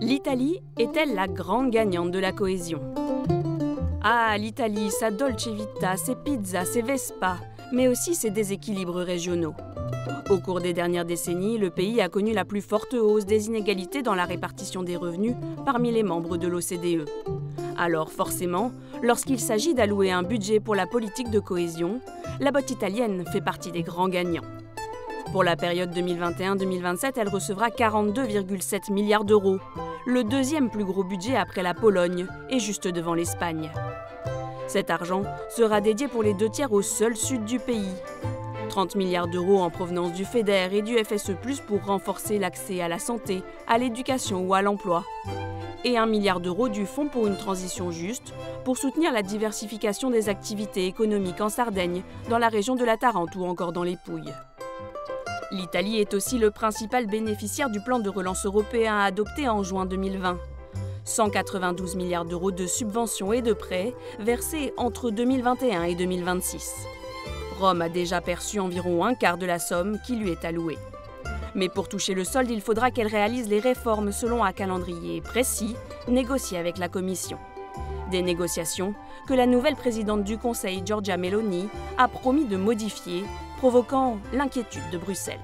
L'Italie est-elle la grande gagnante de la cohésion? Ah, l'Italie, sa Dolce Vita, ses pizzas, ses Vespa, mais aussi ses déséquilibres régionaux. Au cours des dernières décennies, le pays a connu la plus forte hausse des inégalités dans la répartition des revenus parmi les membres de l'OCDE. Alors forcément, lorsqu'il s'agit d'allouer un budget pour la politique de cohésion, la botte italienne fait partie des grands gagnants. Pour la période 2021-2027, elle recevra 42,7 milliards d'euros, le deuxième plus gros budget après la Pologne et juste devant l'Espagne. Cet argent sera dédié pour les deux tiers au seul sud du pays. 30 milliards d'euros en provenance du FEDER et du FSE ⁇ pour renforcer l'accès à la santé, à l'éducation ou à l'emploi. Et 1 milliard d'euros du Fonds pour une transition juste pour soutenir la diversification des activités économiques en Sardaigne, dans la région de la Tarente ou encore dans les Pouilles. L'Italie est aussi le principal bénéficiaire du plan de relance européen adopté en juin 2020. 192 milliards d'euros de subventions et de prêts versés entre 2021 et 2026. Rome a déjà perçu environ un quart de la somme qui lui est allouée. Mais pour toucher le solde, il faudra qu'elle réalise les réformes selon un calendrier précis, négocié avec la Commission. Des négociations que la nouvelle présidente du Conseil, Giorgia Meloni, a promis de modifier provoquant l'inquiétude de Bruxelles.